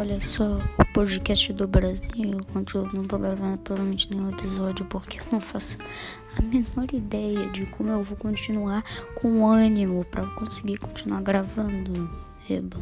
Olha só, o podcast do Brasil, eu não vou gravar provavelmente nenhum episódio porque eu não faço a menor ideia de como eu vou continuar com ânimo para conseguir continuar gravando. Eba.